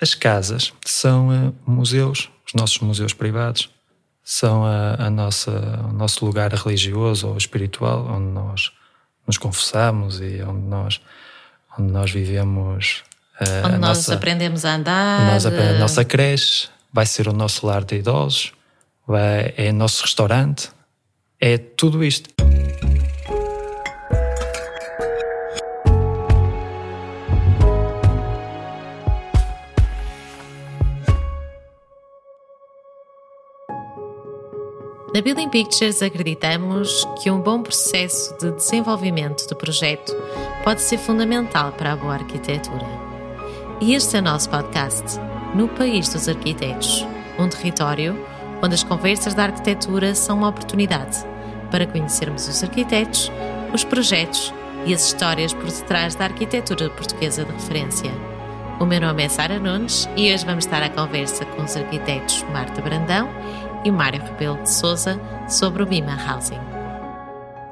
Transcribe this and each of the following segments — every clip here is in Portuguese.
As casas são uh, museus, os nossos museus privados, são a, a, nossa, o nosso lugar religioso ou espiritual, onde nós nos confessamos e onde nós, onde nós vivemos. Uh, onde nós nossa, aprendemos a andar. Nós, a nossa creche, vai ser o nosso lar de idosos, vai, é o nosso restaurante, é tudo isto. Na Building Pictures acreditamos que um bom processo de desenvolvimento do projeto pode ser fundamental para a boa arquitetura. E este é o nosso podcast, No País dos Arquitetos, um território onde as conversas da arquitetura são uma oportunidade para conhecermos os arquitetos, os projetos e as histórias por detrás da arquitetura portuguesa de referência. O meu nome é Sara Nunes e hoje vamos estar à conversa com os arquitetos Marta Brandão e Mário Rebelo de Souza sobre o Bima Housing.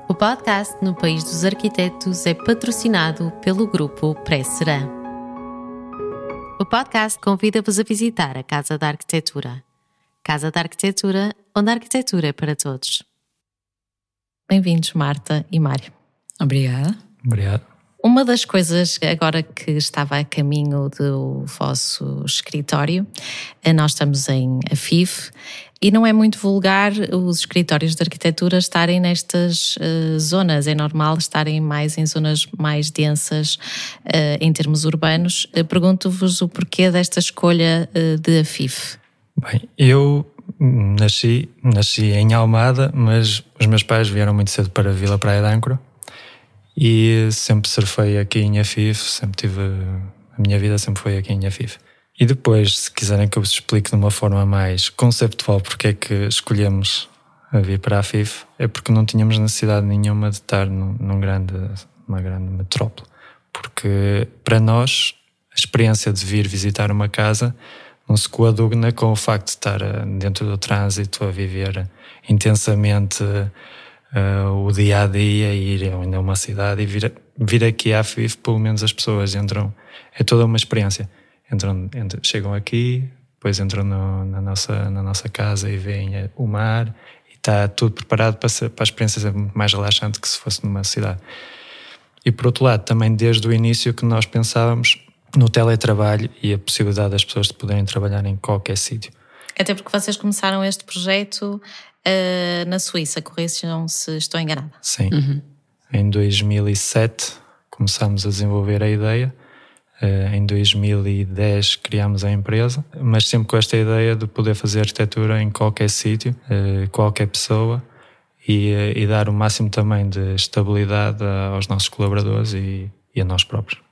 O podcast No País dos Arquitetos é patrocinado pelo grupo Pré-Serã. O podcast convida-vos a visitar a Casa da Arquitetura. Casa da Arquitetura, onde a arquitetura é para todos. Bem-vindos, Marta e Mário. Obrigada. Obrigado. Uma das coisas, agora que estava a caminho do vosso escritório, eh, nós estamos em Afif e não é muito vulgar os escritórios de arquitetura estarem nestas uh, zonas. É normal estarem mais em zonas mais densas uh, em termos urbanos. Uh, Pergunto-vos o porquê desta escolha de Afif. Bem, eu nasci, nasci em Almada, mas os meus pais vieram muito cedo para a Vila Praia de Âncora e sempre surfei aqui em Afif, sempre tive. A minha vida sempre foi aqui em Afif. E depois, se quiserem que eu vos explique de uma forma mais conceptual porque é que escolhemos a vir para a FIF, é porque não tínhamos necessidade nenhuma de estar num, num grande, numa grande metrópole. Porque para nós, a experiência de vir visitar uma casa não se coaduna com o facto de estar eh, dentro do trânsito a viver intensamente uh, o dia a dia ir ainda a uma cidade e vir, vir aqui à FIF, pelo menos as pessoas entram. É toda uma experiência entram, entram, chegam aqui, depois entram no, na, nossa, na nossa casa e veem o mar e está tudo preparado para, ser, para a experiência mais relaxante que se fosse numa cidade. E por outro lado, também desde o início que nós pensávamos no teletrabalho e a possibilidade das pessoas de poderem trabalhar em qualquer sítio. Até porque vocês começaram este projeto uh, na Suíça, corrijam se estou enganada. Sim. Uhum. Em 2007 começámos a desenvolver a ideia eh, em 2010 criámos a empresa, mas sempre com esta ideia de poder fazer arquitetura em qualquer sítio, eh, qualquer pessoa e, e, dar o máximo também de estabilidade aos nossos colaboradores e, e a nós próprios.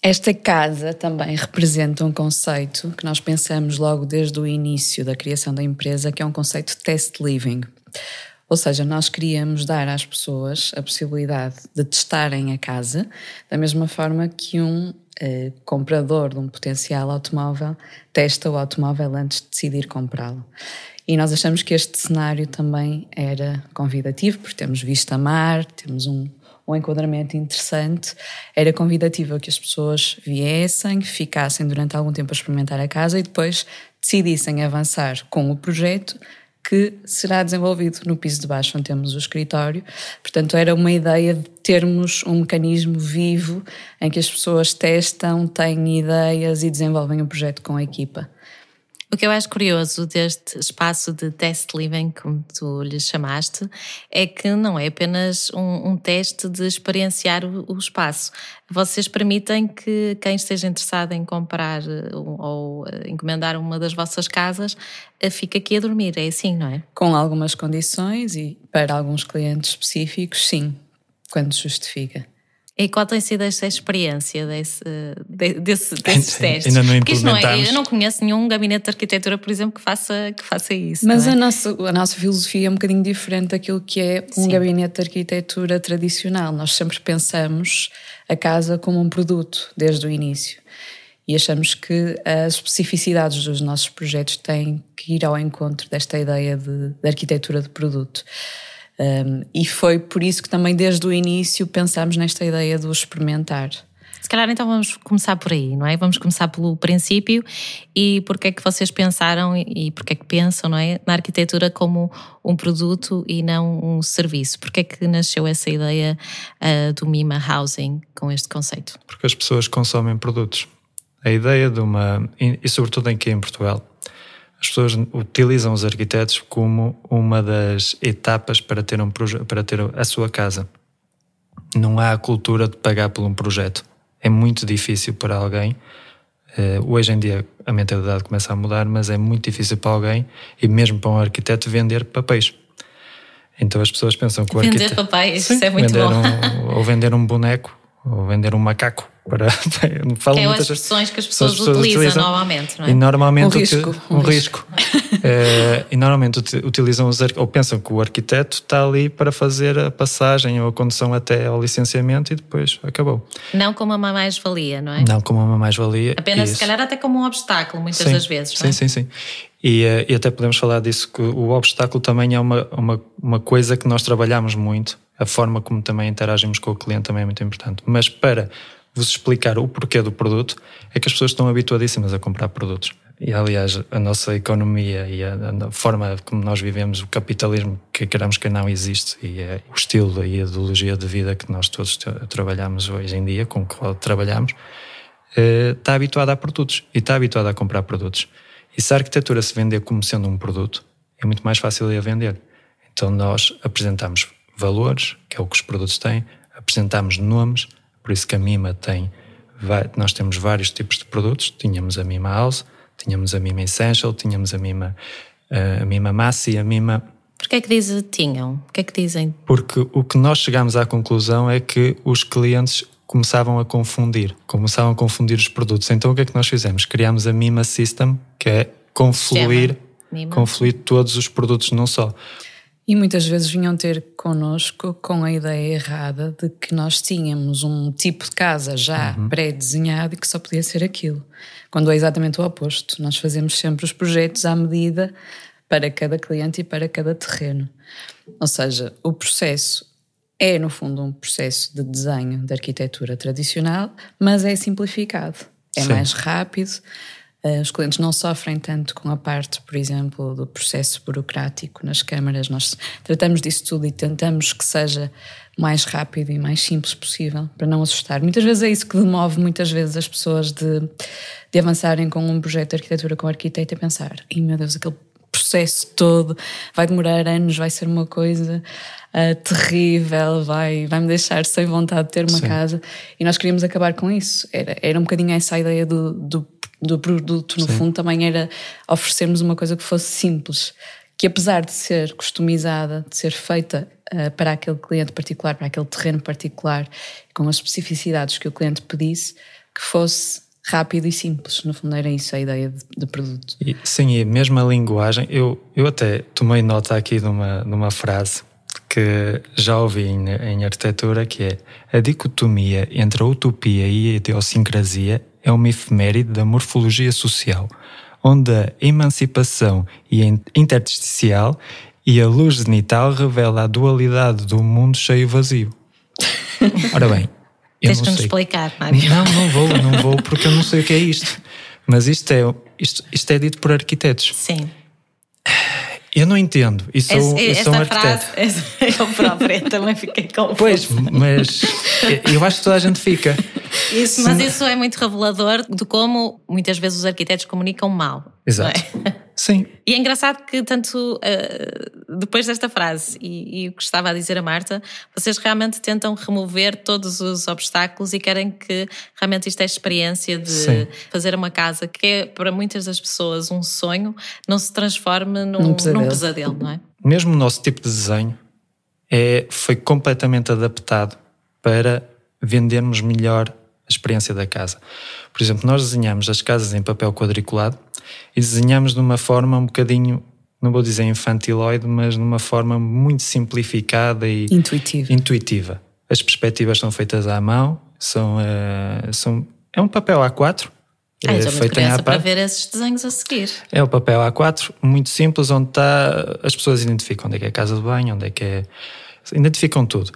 Esta casa também representa um conceito que nós pensamos logo desde o início da criação da empresa, que é um conceito test living. Ou seja, nós queríamos dar às pessoas a possibilidade de testarem a casa da mesma forma que um uh, comprador de um potencial automóvel testa o automóvel antes de decidir comprá-lo. E nós achamos que este cenário também era convidativo, porque temos vista mar, temos um, um enquadramento interessante. Era convidativo que as pessoas viessem, ficassem durante algum tempo a experimentar a casa e depois decidissem avançar com o projeto que será desenvolvido no piso de baixo, onde temos o escritório. Portanto, era uma ideia de termos um mecanismo vivo em que as pessoas testam, têm ideias e desenvolvem um projeto com a equipa. O que eu acho curioso deste espaço de test living, como tu lhe chamaste, é que não é apenas um, um teste de experienciar o, o, espaço. Vocês permitem que quem esteja interessado em comprar eh, ou, eh, encomendar uma das vossas casas eh, fique aqui a dormir, é assim, não é? Com algumas condições e para alguns clientes específicos, sim, quando justifica. E qual tem sido esta experiência desse, desse, desses testes? Ainda não Porque não é, eu não conheço nenhum gabinete de arquitetura, por exemplo, que faça, que faça isso. Mas é? a, nossa, a nossa filosofia é um bocadinho diferente daquilo que é um Sim. gabinete de arquitetura tradicional. Nós sempre pensamos a casa como um produto, desde o início. E achamos que as especificidades dos nossos projetos têm que ir ao encontro desta ideia de, de arquitetura de produto. Um, e foi por isso que também desde o início pensámos nesta ideia do experimentar. Se calhar então vamos começar por aí, não é? Vamos começar pelo princípio e porque é que vocês pensaram e porque é que pensam, não é? Na arquitetura como um produto e não um serviço. Porque é que nasceu essa ideia uh, do Mima Housing com este conceito? Porque as pessoas consomem produtos. A ideia de uma, e sobretudo aqui em Portugal, as pessoas utilizam os arquitetos como uma das etapas para ter, um, para ter a sua casa. Não há a cultura de pagar por um projeto. É muito difícil para alguém. Uh, hoje em dia a mentalidade começa a mudar, mas é muito difícil para alguém, e mesmo para um arquiteto, vender papéis. Então as pessoas pensam que o vender arquiteto. Vender papéis, Sim, isso é muito bom. Um, ou vender um boneco, ou vender um macaco para falam é as expressões que as pessoas, as pessoas utilizam, utilizam, normalmente, não é? E normalmente um risco. Um, um risco. é, e normalmente utilizam os, ou pensam que o arquiteto está ali para fazer a passagem ou a condução até ao licenciamento e depois acabou. Não como uma mais-valia, não é? Não como uma mais-valia. Apenas, se calhar, até como um obstáculo, muitas sim, das vezes, sim, é? Sim, sim, e, eh, e, até podemos falar disso, que o obstáculo também é uma, uma, uma coisa que nós trabalhamos muito, a forma como também interagimos com o cliente também é muito importante. Mas para vos explicar o porquê do produto, é que as pessoas estão habituadíssimas a comprar produtos. E aliás, a nossa economia e a, a forma como nós vivemos, o capitalismo que queremos que não existe, e é o estilo e a ideologia de vida que nós todos trabalhamos hoje em dia, com o qual trabalhamos, eh, está habituada a produtos e está habituada a comprar produtos. E se a arquitetura se vender como sendo um produto, é muito mais fácil de a vender. Então nós apresentamos valores, que é o que os produtos têm, apresentamos nomes, por isso que a Mima tem, nós temos vários tipos de produtos. Tínhamos a Mima House, tínhamos a Mima Essential, tínhamos a Mima, a Mima Massi, a Mima. Porquê é que dizem tinham? O que é que dizem? Porque o que nós chegamos à conclusão é que os clientes começavam a confundir, começavam a confundir os produtos. Então o que é que nós fizemos? Criámos a Mima System, que é confluir, confluir todos os produtos num só. E muitas vezes vinham ter connosco com a ideia errada de que nós tínhamos um tipo de casa já uhum. pré-desenhado e que só podia ser aquilo. Quando é exatamente o oposto. Nós fazemos sempre os projetos à medida para cada cliente e para cada terreno. Ou seja, o processo é, no fundo, um processo de desenho de arquitetura tradicional, mas é simplificado. É Sim. mais rápido, os clientes não sofrem tanto com a parte, por exemplo, do processo burocrático nas câmaras. Nós tratamos disso tudo e tentamos que seja mais rápido e mais simples possível, para não assustar. Muitas vezes é isso que demove muitas vezes as pessoas de, de avançarem com um projeto de arquitetura com arquiteto a pensar, e meu Deus, aquele processo todo vai demorar anos, vai ser uma coisa uh, terrível, vai, vai me deixar sem vontade de ter uma Sim. casa. E nós queríamos acabar com isso. Era, era um bocadinho essa ideia do, do do produto, no Sim. fundo, também era oferecermos uma coisa que fosse simples, que apesar de ser customizada, de ser feita uh, para aquele cliente particular, para aquele terreno particular, com as especificidades que o cliente pedisse, que fosse rápido e simples. No fundo, era isso a ideia de, de produto. E, sim, e mesmo a linguagem, eu, eu até tomei nota aqui de uma, de uma frase que já ouvi em, em arquitetura, que é a dicotomia entre a utopia e a idiosincrasia é uma efeméride da morfologia social, onde a emancipação e intersticial e a luz zenital revela a dualidade do mundo cheio vazio. Ora bem, eu Tens que nos explicar, Mário. Não, não vou, não vou, porque eu não sei o que é isto. Mas isto é, isto, isto é dito por arquitetos. Sim. Eu não entendo. E sou, eu sou um arquiteto. Frase, eu própria também fiquei confusa. Pois, mas eu acho que toda a gente fica. Isso, mas isso é muito revelador de como muitas vezes os arquitetos comunicam mal. Exato. Sim. E é engraçado que, tanto uh, depois desta frase e, e, o que estava a dizer a Marta, vocês realmente tentam remover todos os obstáculos e querem que realmente isto é experiência de Sim. fazer uma casa que é para muitas das pessoas um sonho, não se transforme num, num, pesadelo. num pesadelo, não é? Mesmo o nosso tipo de desenho é, foi completamente adaptado para vendermos melhor a experiência da casa. Por exemplo, nós desenhamos as casas em papel quadriculado e desenhamos de uma forma um bocadinho, não vou dizer infantiloide, mas numa forma muito simplificada e intuitiva. intuitiva. As perspectivas são feitas à mão, são, uh, são é um papel A4. Ah, é feito em para ver esses desenhos a seguir. É o papel A4, muito simples, onde está. As pessoas identificam onde é que é a casa de banho, onde é que é. Identificam tudo.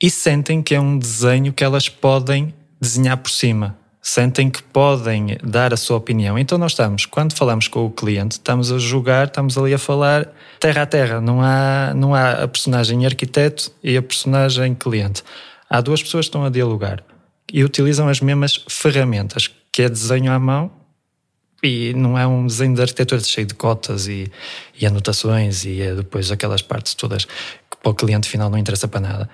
E sentem que é um desenho que elas podem desenhar por cima, sentem que podem dar a sua opinião. Então nós estamos, quando falamos com o cliente, estamos a jogar, estamos ali a falar terra a terra, não há, não há a personagem arquiteto e a personagem cliente. Há duas pessoas que estão a dialogar e utilizam as mesmas ferramentas, que é desenho à mão e não é um desenho de arquitetura cheio de cotas e, e anotações e é depois aquelas partes todas que para o cliente final não interessa para nada.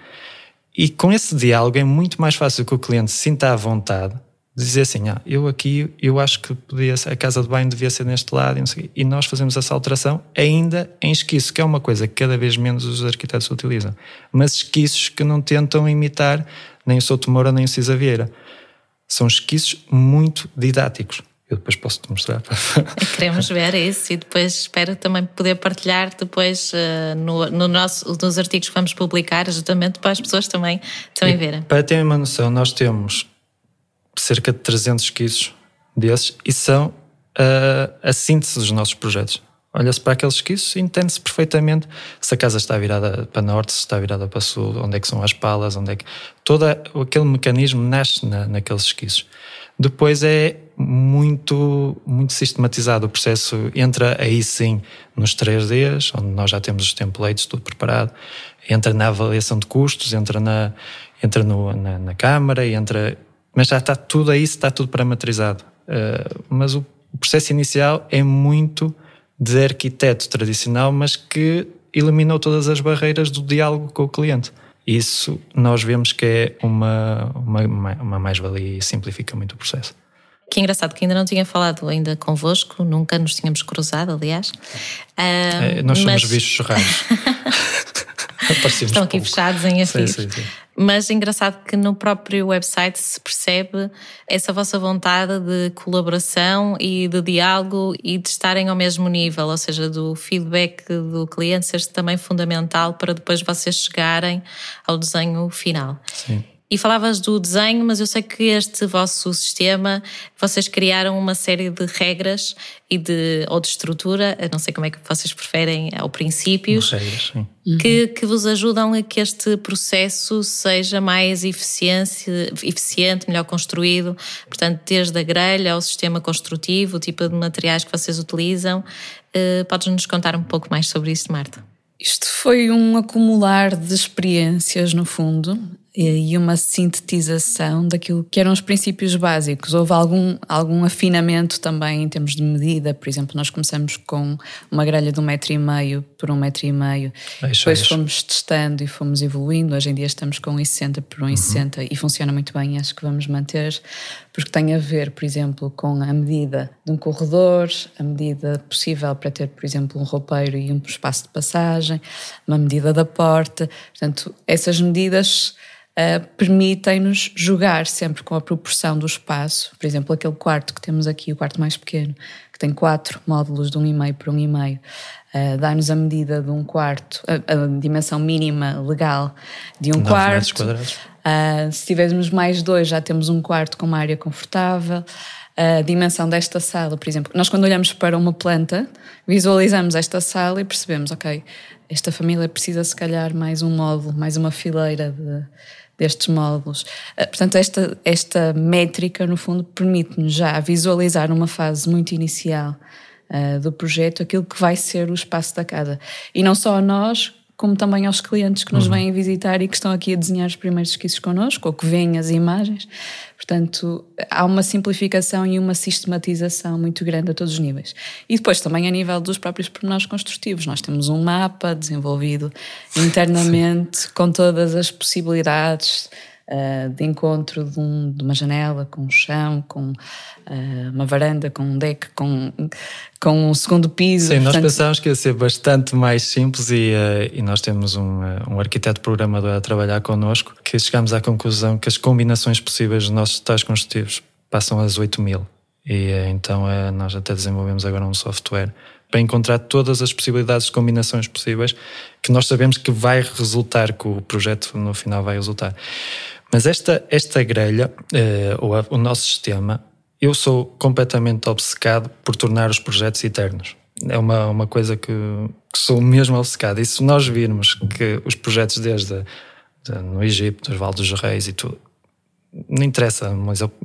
E com esse diálogo é muito mais fácil que o cliente sinta à vontade dizer assim, ah, eu aqui, eu acho que podia ser, a casa de banho devia ser neste lado e, e nós fazemos essa alteração ainda em esquiço, que é uma coisa que cada vez menos os arquitetos utilizam. Mas esquiços que não tentam imitar nem o Souto Moura nem o Cisa Vieira. São esquiços muito didáticos. Eu depois posso-te mostrar. Queremos ver isso e depois espero também poder partilhar depois uh, no, no, nosso, nos artigos que vamos publicar, justamente para as pessoas também, também verem. Para terem uma noção, nós temos cerca de 300 esquiços desses e são uh, a síntese dos nossos projetos. Olha-se para aqueles esquiços e entende-se perfeitamente se a casa está virada para norte, se está virada para sul, onde é que são as palas, onde é que. Todo aquele mecanismo nasce na, naqueles esquiços. Depois é muito, muito sistematizado o processo, entra aí sim nos 3Ds, onde nós já temos os templates tudo preparado, entra na avaliação de custos, entra na, entra no, na, na câmara, entra, mas já está tudo aí, está tudo parametrizado. Uh, mas o, o processo inicial é muito de arquiteto tradicional, mas que eliminou todas as barreiras do diálogo com o cliente. Isso nós vemos que é uma, uma, uma mais-valia e simplifica muito o processo. Que engraçado que ainda não tinha falado ainda convosco, nunca nos tínhamos cruzado, aliás. é, nós somos mas... bichos raros. Estão aqui pouco. fechados em afis. Sim, sim, sim. Mas é engraçado que no próprio website se percebe essa vossa vontade de colaboração e de diálogo e de estarem ao mesmo nível, ou seja, do feedback do cliente ser também fundamental para depois vocês chegarem ao desenho final. Sim. E falavas do desenho, mas eu sei que este vosso sistema, vocês criaram uma série de regras e de, ou de estrutura, não sei como é que vocês preferem, ao princípio, regras, sim. Que, que vos ajudam a que este processo seja mais eficiente, eficiente, melhor construído. Portanto, desde a grelha ao sistema construtivo, o tipo de materiais que vocês utilizam. Uh, Podes-nos contar um pouco mais sobre isso, Marta? Isto foi um acumular de experiências, no fundo e uma sintetização daquilo que eram os princípios básicos. Houve algum, algum afinamento também em termos de medida, por exemplo, nós começamos com uma grelha de um metro e meio por um metro e meio, depois fomos testando e fomos evoluindo, hoje em dia estamos com 1,60 por 1,60 uhum. e funciona muito bem, acho que vamos manter, porque tem a ver, por exemplo, com a medida de um corredor, a medida possível para ter, por exemplo, um roupeiro e um espaço de passagem, uma medida da porta, portanto, essas medidas uh, permitem-nos jogar sempre com a proporção do espaço. Por exemplo, aquele quarto que temos aqui, o quarto mais pequeno, que tem quatro módulos de um e meio por um e meio, uh, dá-nos a medida de um quarto, a, a, dimensão mínima legal de um quarto. Uh, se tivermos mais dois, já temos um quarto com uma área confortável a dimensão desta sala, por exemplo. Nós, quando olhamos para uma planta, visualizamos esta sala e percebemos, ok, esta família precisa, se calhar, mais um módulo, mais uma fileira de, destes módulos. Ah, portanto, esta, esta métrica, no fundo, permite-nos já visualizar numa fase muito inicial uh, do projeto aquilo que vai ser o espaço da casa. E não só a nós, como também aos clientes que nos uhum. vêm visitar e que estão aqui a desenhar os primeiros esquiços connosco, ou que veem as imagens. Portanto, há uma simplificação e uma sistematização muito grande a todos os níveis. E depois também a nível dos próprios pormenores construtivos. Nós temos um mapa desenvolvido internamente com todas as possibilidades uh, de encontro de, um, de, uma janela com um chão, com uh, uma varanda, com um deck, com, com um segundo piso. Sim, portanto... nós pensávamos que ia ser bastante mais simples e, uh, e nós temos um, um arquiteto programador a trabalhar connosco que chegámos à conclusão que as combinações possíveis dos nossos tais construtivos passam às 8 mil. E então nós até desenvolvemos agora um software para encontrar todas as possibilidades de combinações possíveis que nós sabemos que vai resultar, que o projeto no final vai resultar. Mas esta, esta grelha, uh, ou a, o nosso sistema, eu sou completamente obcecado por tornar os projetos eternos. É uma, uma coisa que, que sou mesmo obcecado. E se nós virmos que os projetos desde de, no Egito, dos Vales dos Reis e tudo, não interessa,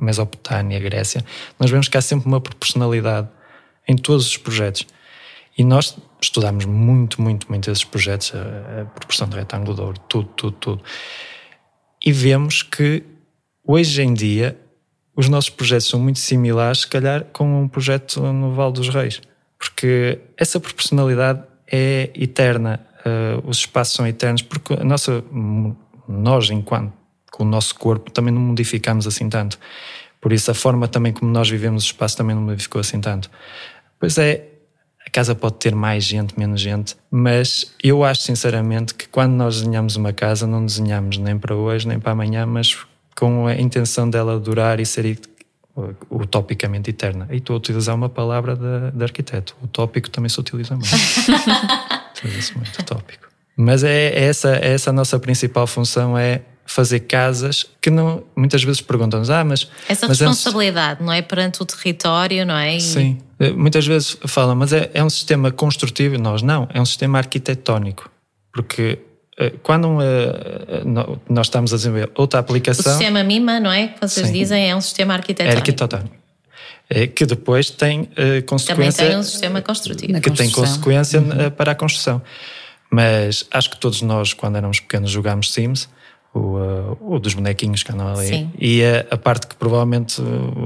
Mesopotâmia, Grécia, nós vemos que há sempre uma proporcionalidade em todos os projetos. E nós estudámos muito, muito, muito esses projetos, a, a proporção de retângulo de ouro, tudo, tudo, tudo. E vemos que hoje em dia os nossos projetos são muito similares, se calhar, com um projeto no Vale dos Reis, porque essa proporcionalidade é eterna, uh, os espaços são eternos, porque a nossa, nós, enquanto com o nosso corpo, também não modificamos assim tanto. Por isso, a forma também como nós vivemos o espaço também não modificou assim tanto. Pois é, casa pode ter mais gente, menos gente, mas eu acho sinceramente que quando nós desenhamos uma casa, não desenhamos nem para hoje, nem para amanhã, mas com a intenção dela durar e ser utopicamente eterna. E estou a utilizar uma palavra de, de arquiteto. Utópico também se utiliza muito. utiliza muito, utópico. Mas é, é, essa, é essa a nossa principal função, é fazer casas que não muitas vezes perguntam-nos ah mas essa mas responsabilidade um... não é perante o território não é e... sim muitas vezes falam mas é, é um sistema construtivo nós não é um sistema arquitetónico porque eh, quando eh, nós estamos a desenvolver outra aplicação. O sistema MIMA, não é? Que vocês Sim. dizem, é um sistema arquitetónico. É arquitetónico. É, que depois tem uh, consequência. Também tem um sistema construtivo. Que tem consequência uhum. para a construção. Mas acho que todos nós, quando éramos pequenos, jogámos Sims, o, uh, o dos bonequinhos que andam ali. Sim. E a, a parte que provavelmente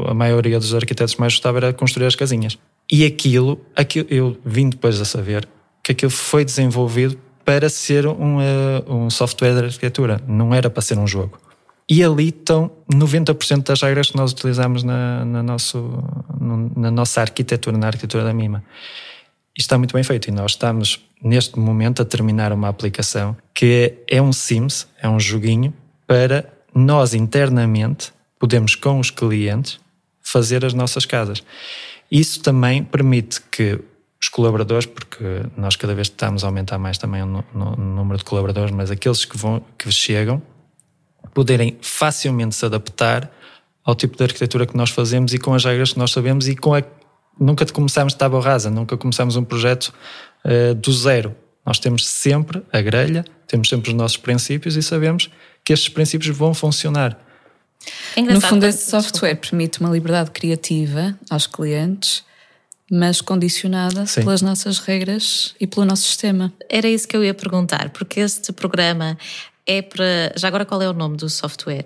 a maioria dos arquitetos mais gostava era construir as casinhas. E aquilo, aquilo eu vim depois a saber que aquilo foi desenvolvido para ser um, uh, um software de arquitetura, não era para ser um jogo. E ali estão 90% das regras que nós utilizamos na, na, nosso, na nossa arquitetura, na arquitetura da MIMA. Está muito bem feito. E nós estamos, neste momento, a terminar uma aplicação que é um Sims, é um joguinho, para nós internamente podemos, com os clientes, fazer as nossas casas. Isso também permite que os colaboradores, porque nós cada vez estamos a aumentar mais também o número de colaboradores, mas aqueles que, vão, que chegam, poderem facilmente se adaptar ao tipo de arquitetura que nós fazemos e com as regras que nós sabemos e com a. Nunca começamos de tábua rasa, nunca começamos um projeto uh, do zero. Nós temos sempre a grelha, temos sempre os nossos princípios e sabemos que estes princípios vão funcionar. É no fundo, esse software permite uma liberdade criativa aos clientes mas condicionada Sim. pelas nossas regras e pelo nosso sistema. Era isso que eu ia perguntar, porque este programa é para. Já agora, qual é o nome do software?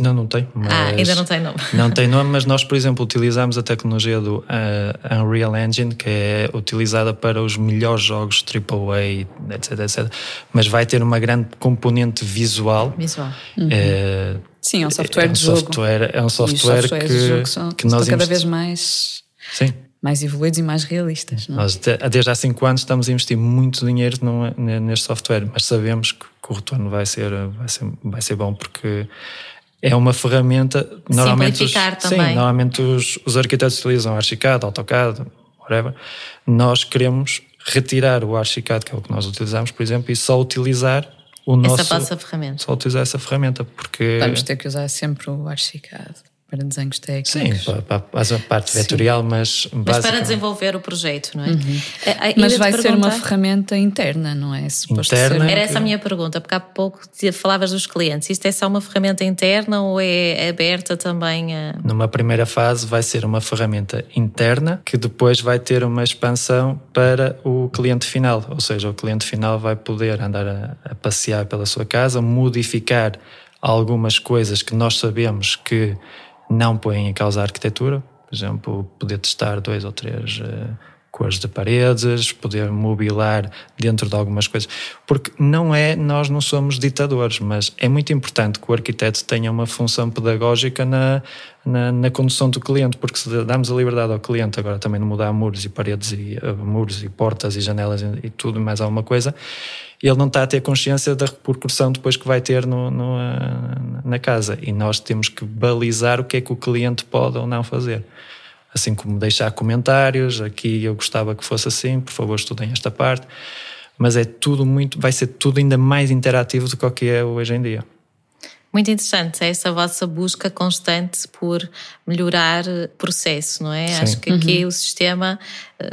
Não, não tem. ah, ainda não tem nome. Não tem nome, mas nós, por exemplo, utilizamos a tecnologia do uh, Unreal Engine, que é utilizada para os melhores jogos AAA, etc, etc. Mas vai ter uma grande componente visual. Visual. Uhum. É, Sim, é um software é um de jogo. Software, é um software que, são, que nós cada vez mais. Sim mais evoluídos e mais realistas. Não? É? Nós, desde há 5 anos, estamos a investir muito dinheiro neste software, mas sabemos que o retorno vai ser, vai ser, vai ser bom porque é uma ferramenta. Normalmente os, também. Sim, normalmente os, os arquitetos utilizam Archicad, AutoCAD, whatever. Nós queremos retirar o Archicad, que é o que nós utilizamos, por exemplo, e só utilizar o nosso. Essa ferramenta. Só utilizar essa ferramenta, porque. Vamos ter que usar sempre o Archicad para desenhos técnicos. Sim, para, para a parte Sim. vetorial, mas. Mas para desenvolver o projeto, não é? Uhum. é mas vai ser uma ferramenta interna, não é? interna. Era essa a minha pergunta, porque há pouco falavas dos clientes. Isto é só uma ferramenta interna ou é aberta também a. Numa primeira fase, vai ser uma ferramenta interna que depois vai ter uma expansão para o cliente final. Ou seja, o cliente final vai poder andar a, a passear pela sua casa, modificar algumas coisas que nós sabemos que não põem em causa a arquitetura, por exemplo, poder testar dois ou três uh, cores de paredes, poder mobilar dentro de algumas coisas, porque não é, nós não somos ditadores, mas é muito importante que o arquiteto tenha uma função pedagógica na, na, na condução do cliente, porque se damos a liberdade ao cliente agora também de mudar muros e paredes e uh, muros e portas e janelas e, e tudo mais alguma coisa, ele não está a ter consciência da repercussão depois que vai ter no, no, na casa. E nós temos que balizar o que é que o cliente pode ou não fazer. Assim como deixar comentários, aqui eu gostava que fosse assim, por favor estudem esta parte. Mas é tudo muito, vai ser tudo ainda mais interativo do que o que é hoje em dia. Muito interessante é essa vossa busca constante por melhorar o processo, não é? Sim. Acho que aqui uhum. o sistema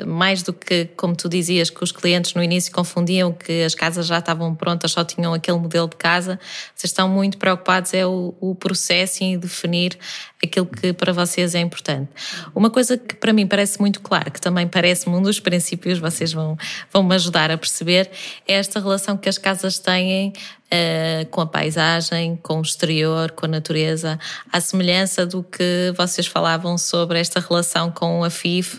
mais do que, como tu dizias, que os clientes no início confundiam que as casas já estavam prontas, só tinham aquele modelo de casa, vocês estão muito preocupados é o, o processo em definir aquilo que para vocês é importante. Uma coisa que para mim parece muito claro, que também parece-me um dos princípios, vocês vão, vão me ajudar a perceber, é esta relação que as casas têm uh, com a paisagem, com o exterior, com a natureza, à semelhança do que vocês falavam sobre esta relação com a FIF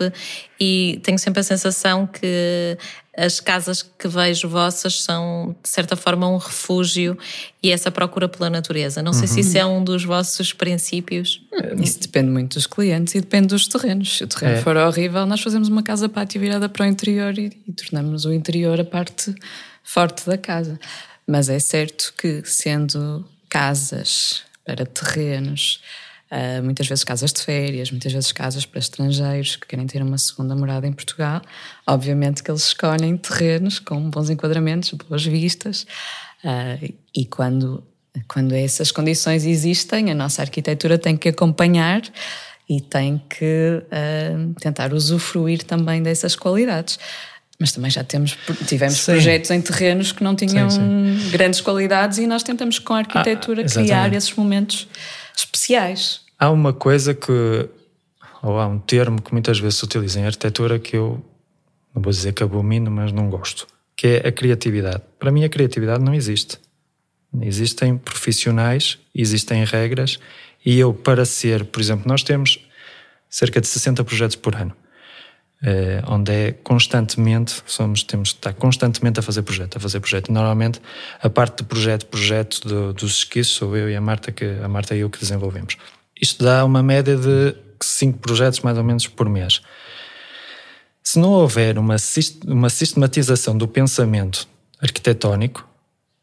e tenho sempre a sensação que as casas que vejo vossas são, de certa forma, um refúgio e essa procura pela natureza. Não sei uhum. se isso é um dos vossos princípios. Isso depende muito dos clientes e depende dos terrenos. Se o terreno é. for horrível, nós fazemos uma casa pátio virada para o interior e, e tornamos o interior a parte forte da casa. Mas é certo que, sendo casas para terrenos Uh, muitas vezes casas de férias, muitas vezes casas para estrangeiros que querem ter uma segunda morada em Portugal. Obviamente que eles escolhem terrenos com bons enquadramentos, boas vistas, uh, e quando, quando essas condições existem, a nossa arquitetura tem que acompanhar e tem que uh, tentar usufruir também dessas qualidades. Mas também já temos, tivemos sim. projetos em terrenos que não tinham sim, sim. grandes qualidades e nós tentamos com a arquitetura ah, criar esses momentos especiais. Há uma coisa que, ou há um termo que muitas vezes se utiliza em arquitetura que eu, não vou dizer que abomino, mas não gosto, que é a criatividade. Para mim, a criatividade não existe. Existem profissionais, existem regras, e eu, para ser, por exemplo, nós temos cerca de 60 projetos por ano. Eh, onde é constantemente, somos, temos de estar constantemente a fazer projeto, a fazer projeto. Normalmente, a parte de projeto, projeto do, dos esquiços, sou eu e a Marta, que, a Marta e eu que desenvolvemos. Isto dá uma média de 5 projetos mais ou menos por mês. Se não houver uma, uma sistematização do pensamento arquitetónico,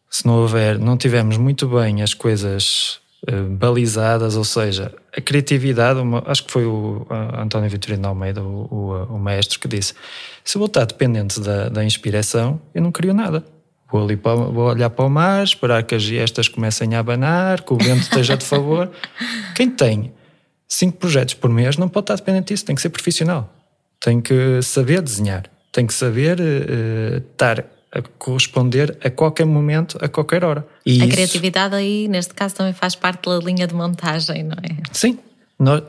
se não houver, não tivermos muito bem as coisas uh, balizadas, ou seja, a criatividade, uma, acho que foi o António Vitorino Almeida, o, o, o, maestro, que disse: se eu vou estar dependente da, da inspiração, eu não crio nada. Vou, ali para, vou olhar para o mar, esperar que as gestas comecem a abanar, que o vento esteja de favor. Quem tem cinco projetos por mês não pode estar dependente disso, tem que ser profissional. Tem que saber desenhar, tem que saber uh, estar a corresponder a qualquer momento, a qualquer hora. E a isso... criatividade aí, neste caso, também faz parte da linha de montagem, não é? Sim,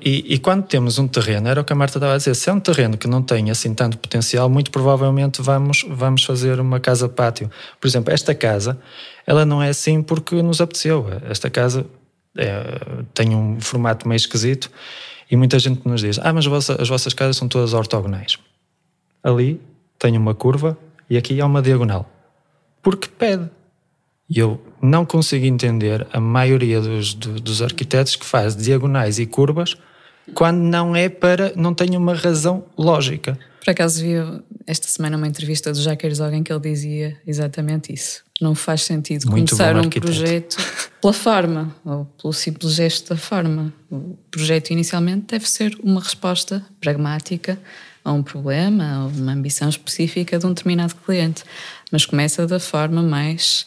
e, e, quando temos um terreno, era o que a Marta estava a dizer, se é um terreno que não tem assim tanto potencial, muito provavelmente vamos, vamos fazer uma casa pátio. Por exemplo, esta casa, ela não é assim porque nos apeteceu. Esta casa é, tem um formato meio esquisito e muita gente nos diz: Ah, mas as vossas casas são todas ortogonais. Ali tem uma curva e aqui há uma diagonal. Porque pede. E eu não consigo entender a maioria dos, dos arquitetos que faz diagonais e curvas quando não é para. não tem uma razão lógica. Por acaso vi esta semana uma entrevista do Jacques alguém que ele dizia exatamente isso. Não faz sentido Muito começar um projeto pela forma, ou pelo simples gesto da forma. O projeto inicialmente deve ser uma resposta pragmática a um problema, a uma ambição específica de um determinado cliente mas começa da forma mais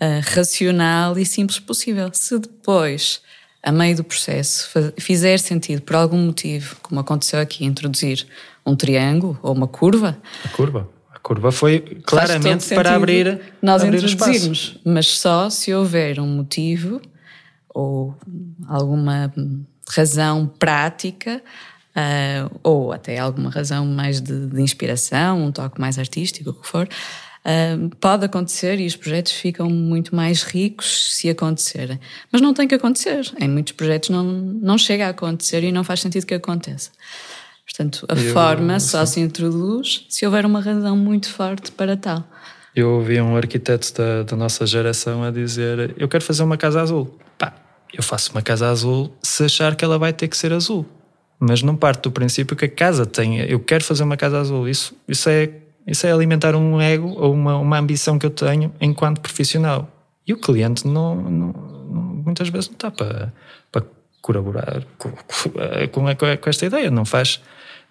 uh, racional e simples possível. Se depois, a meio do processo, fizer sentido por algum motivo, como aconteceu aqui, introduzir um triângulo ou uma curva. A curva. A curva foi claramente para abrir nós abrir introduzirmos, mas só se houver um motivo ou alguma razão prática uh, ou até alguma razão mais de, de, inspiração, um toque mais artístico, o que for, pode acontecer e os projetos ficam muito mais ricos se acontecerem. Mas não tem que acontecer. Em muitos projetos não, não chega a acontecer e não faz sentido que aconteça. Portanto, a eu, forma só se introduz se houver uma razão muito forte para tal. Eu ouvi um arquiteto da, da nossa geração a dizer: Eu quero fazer uma casa azul. Pá, eu faço uma casa azul se achar que ela vai ter que ser azul. Mas não parte do princípio que a casa tem. Eu quero fazer uma casa azul. Isso, isso é isso é alimentar um ego ou uma, uma ambição que eu tenho enquanto profissional. E o cliente não, não, não muitas vezes não está para, para colaborar com, com, com, esta ideia. Não faz,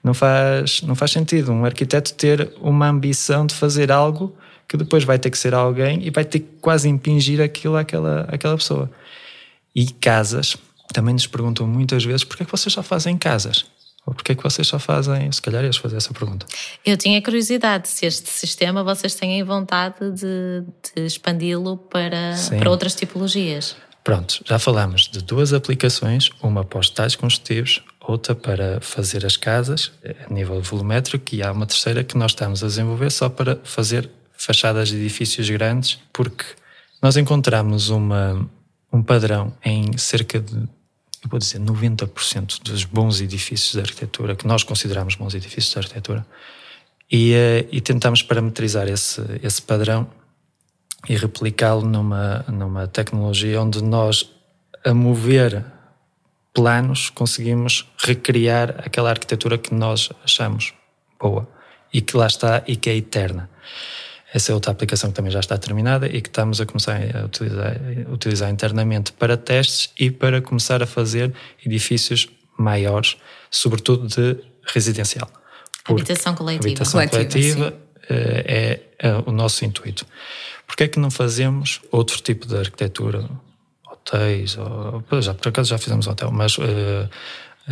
não, faz, não faz sentido um arquiteto ter uma ambição de fazer algo que depois vai ter que ser alguém e vai ter que quase impingir aquilo àquela, àquela pessoa. E casas, também nos perguntam muitas vezes porque é que vocês só fazem casas? Ou porquê é que vocês só fazem, se calhar ias fazer essa pergunta. Eu tinha curiosidade se este sistema vocês têm vontade de, de expandi-lo para, para outras tipologias. Pronto, já falamos de duas aplicações, uma para os tais construtivos, outra para fazer as casas a nível volumétrico e há uma terceira que nós estamos a desenvolver só para fazer fachadas de edifícios grandes, porque nós encontramos uma, um padrão em cerca de, eu vou dizer, 90% dos bons edifícios de arquitetura, que nós consideramos bons edifícios de arquitetura, e, eh, e tentamos parametrizar esse, esse padrão e replicá-lo numa, numa tecnologia onde nós, a mover planos, conseguimos recriar aquela arquitetura que nós achamos boa e que lá está e que é eterna. Essa é outra aplicação que também já está terminada e que estamos a começar a utilizar, a utilizar internamente para testes e para começar a fazer edifícios maiores, sobretudo de residencial. Habitação coletiva. Habitação coletiva, é, é, o nosso intuito. Porquê é que não fazemos outro tipo de arquitetura? Hotéis, ou, já, por acaso já fizemos hotel, mas uh, eh,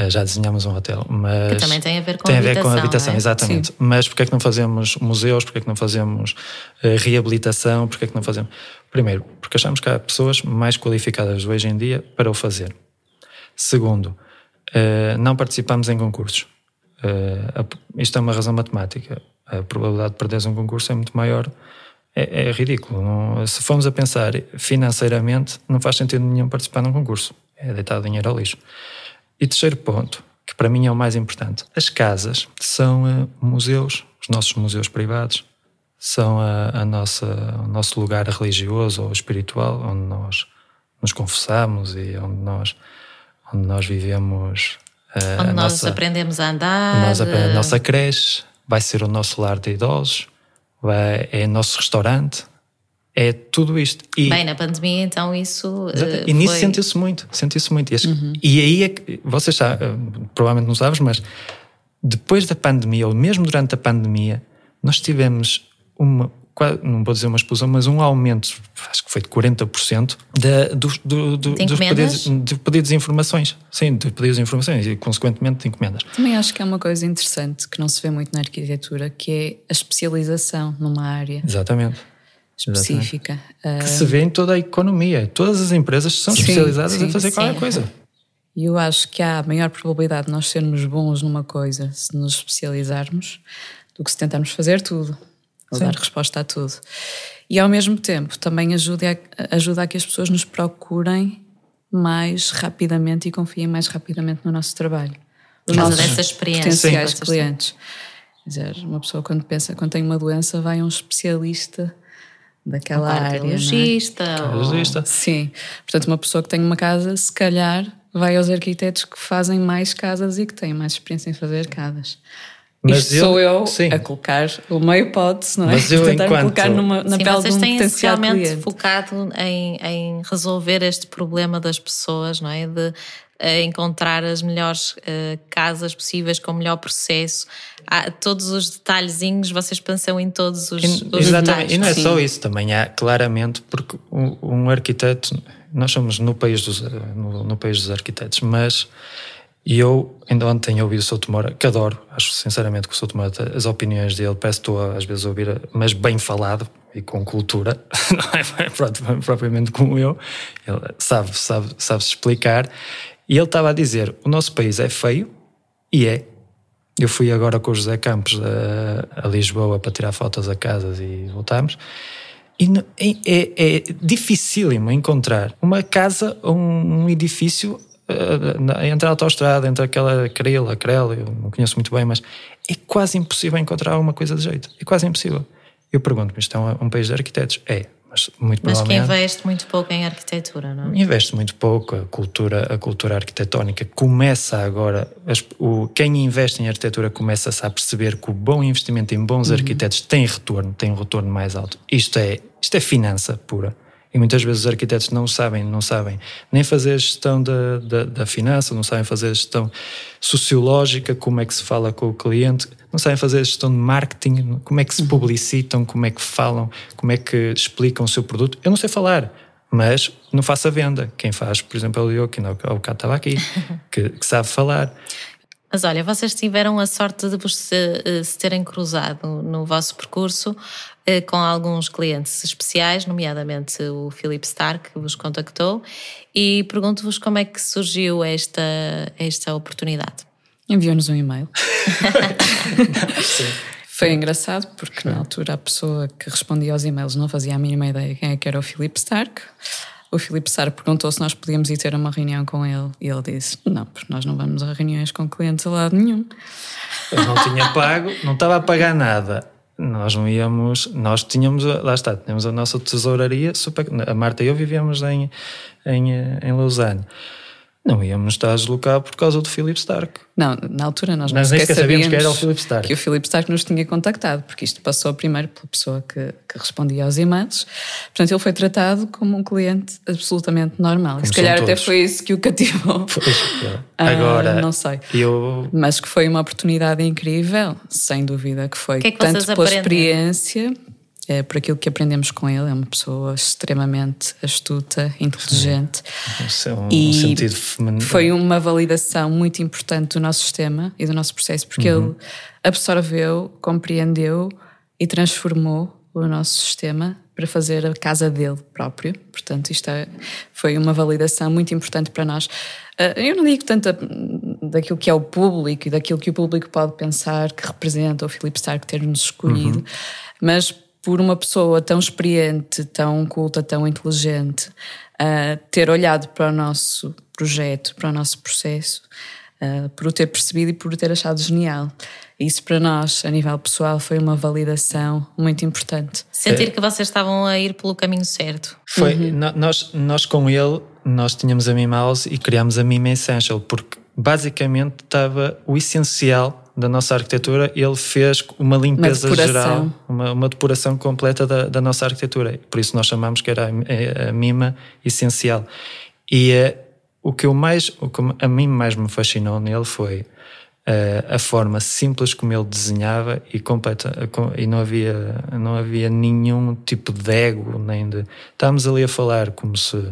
já desenhamos um hotel, mas que também tem a ver com tem a habitação, a ver com a habitação, é? exatamente. Sim. Mas porquê é que não fazemos museus? Porquê é que não fazemos uh, reabilitação? Porquê é que não fazemos? Primeiro, porque achamos que há pessoas mais qualificadas hoje em dia para o fazer. Segundo, uh, não participamos em concursos. Uh, isto é uma razão matemática. A probabilidade de perderes um concurso é muito maior. É, é ridículo. Não, se formos a pensar financeiramente, não faz sentido nenhum participar num concurso. É deitar dinheiro ao lixo. E terceiro ponto, que para mim é o mais importante: as casas são uh, museus, os nossos museus privados, são a, a, nossa, o nosso lugar religioso ou espiritual, onde nós nos confessamos e onde nós, onde nós vivemos. Uh, onde nós nossa, aprendemos a andar. Nós, a nossa creche vai ser o nosso lar de idosos, vai, é o nosso restaurante, é tudo isto. E, Bem, na pandemia, então isso. Uh, e nisso foi... sentiu-se muito, sentiu-se muito. E, uhum. e aí é que, vocês sabem, eh, provavelmente não sabes, mas depois da pandemia, ou mesmo durante a pandemia, nós tivemos uma, não vou dizer uma explosão, mas um aumento, acho que foi de 40% da, do, do, do, de dos pedidos de, pedidos de informações. Sim, de pedidos de informações e, consequentemente, de encomendas. Também acho que é uma coisa interessante que não se vê muito na arquitetura, que é a especialização numa área. Exatamente específica. Uh... Que se vê em toda a economia. Todas as empresas são sim, especializadas sim, em fazer sim. qualquer coisa. E eu acho que há maior probabilidade de nós sermos bons numa coisa se nos especializarmos do que se tentarmos fazer tudo, ou dar resposta a tudo. E ao mesmo tempo também ajuda a, ajuda a que as pessoas nos procurem mais rapidamente e confiem mais rapidamente no nosso trabalho. Os nossos dessa experiência. potenciais clientes. Quer dizer, uma pessoa quando pensa, quando tem uma doença, vai a um especialista daquela área. Logista. É? Ou... Logista. Sim. Portanto, uma pessoa que tem uma casa, se calhar, vai aos arquitetos que fazem mais casas e que têm mais experiência em fazer casas. Mas Isto eu, sou eu sim. a colocar uma hipótese, não é? Mas eu Tentar enquanto... colocar numa, na sim, pele vocês de um têm potencial focado em, em resolver este problema das pessoas, não é? De encontrar as melhores uh, casas possíveis com o melhor processo. Há, todos os detalhezinhos, vocês pensam em todos os, e, os exatamente. detalhes. E não é Sim. só isso, também há claramente, porque um, um arquiteto, nós somos no país, dos, no, no, país dos arquitetos, mas eu ainda ontem ouvi o Souto Mora, que adoro, acho sinceramente que o Souto Mora, as opiniões dele, peço estou às vezes a ouvir, mas bem falado e com cultura, não é propriamente como eu, ele sabe, sabe, sabe se explicar e ele estava a dizer: o nosso país é feio, e é. Eu fui agora com o José Campos a, a Lisboa para tirar fotos a casas e voltámos. E é, é, dificílimo encontrar uma casa ou um, edifício uh, entre a autostrada, entre aquela Crela, Crela, eu não conheço muito bem, mas é quase impossível encontrar alguma coisa de jeito. É quase impossível. Eu pergunto-me, isto é um, um país de arquitetos? É, mas muito mas que investe muito pouco em arquitetura, não? Investe muito pouco. A cultura, a cultura arquitetónica começa agora. As, o, quem investe em arquitetura começa-se a perceber que o bom investimento em bons uhum. arquitetos tem retorno, tem um retorno mais alto. Isto é, isto é finança pura. E muitas vezes os arquitetos não sabem, não sabem nem fazer a gestão da, da, da, finança, não sabem fazer a gestão sociológica, como é que se fala com o cliente, não sabem fazer a gestão de marketing, como é que se uhum. publicitam, como é que falam, como é que explicam o seu produto. Eu não sei falar, mas não faço a venda. Quem faz, por exemplo, é o Diogo, que o bocado estava aqui, que, que sabe falar. Mas olha, vocês tiveram a sorte de vos se, eh, se terem cruzado no vosso percurso eh, com alguns clientes especiais, nomeadamente o Philip Stark, que vos contactou, e pergunto-vos como é que surgiu esta, esta oportunidade. Enviou-nos um e-mail. Foi engraçado porque na altura a pessoa que respondia aos e-mails não fazia a mínima ideia quem é que era o Philip Stark. O Philip Stark perguntou se nós podíamos ir ter uma reunião com ele e ele disse: Não, porque nós não vamos a reuniões com clientes a lado nenhum. Eu não tinha pago, não estava a pagar nada. Nós não íamos, nós tínhamos, lá está, tínhamos a nossa tesouraria, super, a Marta e eu vivíamos em, em, em Lausanne. Não íamos estar a deslocar por causa do Philip Stark. Não, na altura nós, nós nem sequer sabíamos que era o Philip Stark. Que o Philip Stark nos tinha contactado, porque isto passou primeiro pela pessoa que, que respondia aos e-mails. Portanto, ele foi tratado como um cliente absolutamente normal. Como e se calhar todos. até foi isso que o cativou. Pois, agora, ah, não sei. Eu... Mas que foi uma oportunidade incrível, sem dúvida que foi. Que é que Tanto pela experiência é, por aquilo que aprendemos com ele. É uma pessoa extremamente astuta, inteligente. Sim. É um, e um sentido feminino. Foi uma validação muito importante do nosso sistema e do nosso processo, porque uhum. ele absorveu, compreendeu e transformou o nosso sistema para fazer a casa dele próprio. Portanto, isto é, foi uma validação muito importante para nós. Ah, eu não digo tanto daquilo que é o público e daquilo que o público pode pensar que representa o Filipe Stark ter-nos escolhido, uhum. mas por uma pessoa tão experiente, tão culta, tão inteligente, uh, ter olhado para o nosso projeto, para o nosso processo, uh, por o ter percebido e por o ter achado genial. Isso para nós, a nível pessoal, foi uma validação muito importante. Sentir que vocês estavam a ir pelo caminho certo. Foi, uhum. nós, nós com ele, nós tínhamos a Mimaus e criámos a Mima Essential, porque basicamente estava o essencial da nossa arquitetura, ele fez uma limpeza uma geral, uma, uma, depuração completa da, da, nossa arquitetura. Por isso nós chamamos que era a, a mima essencial. E uh, o que eu mais, o que a mim mais me fascinou nele foi uh, a forma simples como ele desenhava e completa e não havia não havia nenhum tipo de ego nem de estávamos ali a falar como se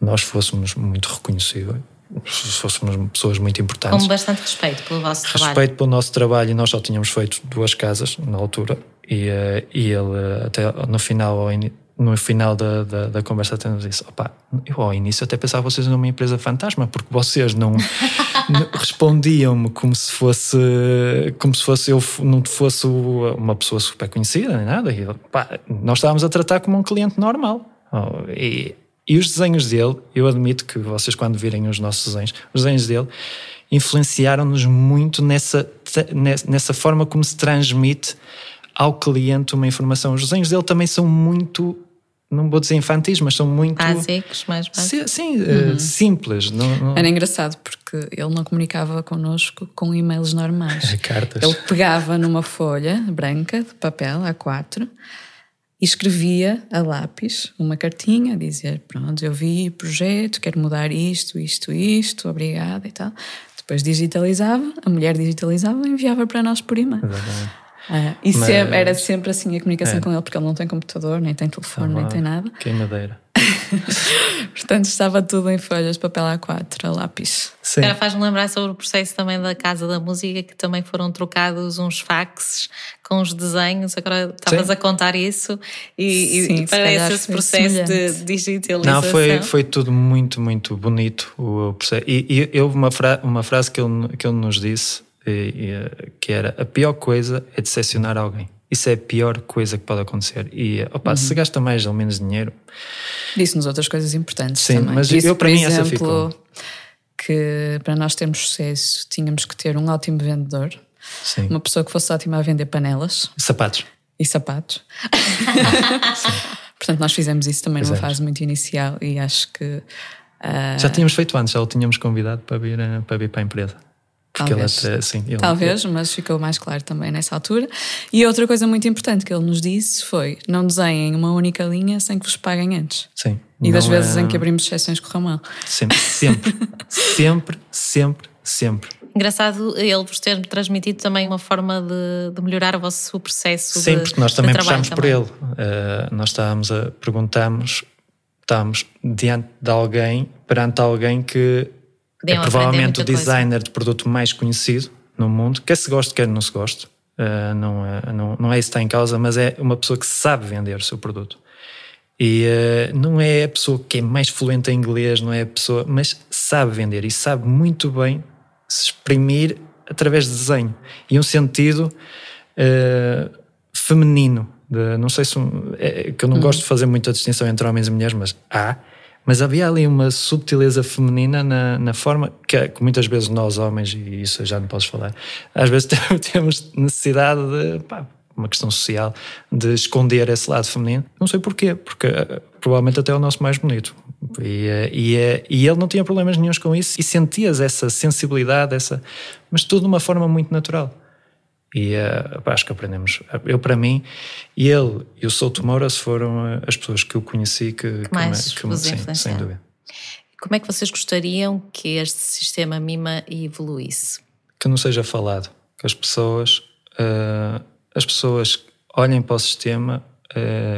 nós fôssemos muito reconhecíveis fôssemos pessoas muito importantes. Com bastante respeito pelo vosso respeito trabalho. Respeito pelo nosso trabalho e nós só tínhamos feito duas casas na altura e, uh, e ele eh, até no final no final da, da, da conversa até nos disse opa, eu ao início até pensava vocês eram uma empresa fantasma porque vocês não, respondiam-me como se fosse como se fosse eu não fosse uma pessoa super conhecida nem nada e, opa, nós estávamos a tratar como um cliente normal oh, e e os desenhos dele, eu admito que vocês, quando virem os nossos desenhos, os desenhos dele influenciaram-nos muito nessa, nessa forma como se transmite ao cliente uma informação. Os desenhos dele também são muito não vou dizer infantis, mas são muito. Básicos, mais básicos. Sim, eh, uhum. simples. Não, não... Era engraçado porque ele não comunicava connosco com e-mails normais. Cartas. Ele pegava numa folha branca de papel A4 e escrevia a lápis uma cartinha a dizer: Pronto, eu vi o projeto, quero mudar isto, isto, isto, obrigada e tal. Depois digitalizava, a mulher digitalizava e enviava para nós por e-mail. Ah, e Mas... era sempre assim a comunicação é. com ele, porque ele não tem computador, nem tem telefone, ah, nem tem nada. Que madeira. Portanto, estava tudo em folhas, papel A4, a lápis. Sim. Agora faz-me lembrar sobre o processo também da Casa da Música, que também foram trocados uns faxes com os desenhos. Agora estavas a contar isso e, Sim, e parece esse processo de digitalização. Não, foi, foi tudo muito, muito bonito o processo. E, e houve uma, fra uma frase que ele, que ele nos disse, e, e, que era a pior coisa é decepcionar alguém. Isso é a pior coisa que pode acontecer. E opa, uhum. se gasta mais ou menos dinheiro. Disse-nos outras coisas importantes Sim, também. mas Disse, eu, para mim, exemplo, essa ficou. Que para nós termos sucesso tínhamos que ter um ótimo vendedor, Sim. uma pessoa que fosse ótima a vender panelas, sapatos e sapatos. Portanto, nós fizemos isso também Fizemos. numa fase muito inicial e acho que. Uh... Já tínhamos feito antes, já o tínhamos convidado para vir, eh, para vir para a empresa. Porque Talvez, ele até, assim, ele... Talvez mas ficou mais claro também nessa altura. E outra coisa muito importante que ele nos disse foi: não desenhem uma única linha sem que vos paguem antes. Sim. E das vezes é... em que abrimos exceções correu mal. Sempre, sempre, sempre, sempre, sempre. Engraçado ele vos ter transmitido também uma forma de, de melhorar o vosso processo. Sim, de, porque nós também puxámos por ele. Uh, nós estávamos a perguntarmos, estávamos diante de alguém, perante alguém que é provavelmente o designer coisa. de produto mais conhecido no mundo, quer se goste, quer não se goste. Uh, não, é, não, não é isso que está em causa, mas é uma pessoa que sabe vender o seu produto. E uh, não é a pessoa que é mais fluente em inglês, não é a pessoa, mas sabe vender e sabe muito bem se exprimir através de desenho e um sentido uh, feminino. De, não sei se é, que eu não uhum. gosto de fazer muita distinção entre homens e mulheres, mas há. Mas havia ali uma subtileza feminina na, na forma que, que, muitas vezes nós homens, e isso eu já não posso falar, às vezes temos necessidade de, pá, uma questão social, de esconder esse lado feminino. Não sei porquê, porque uh, provavelmente até é o nosso mais bonito. E, uh, e, uh, e ele não tinha problemas nenhums com isso e sentias essa sensibilidade, essa, mas tudo de uma forma muito natural. E uh, acho que aprendemos. Eu, para mim, ele e o Souto Moura foram as pessoas que eu conheci que, que mais que me, que sim, sem dúvida. Como é que vocês gostariam que este sistema MIMA evoluísse? Que não seja falado, que as pessoas, uh, as pessoas olhem para o sistema,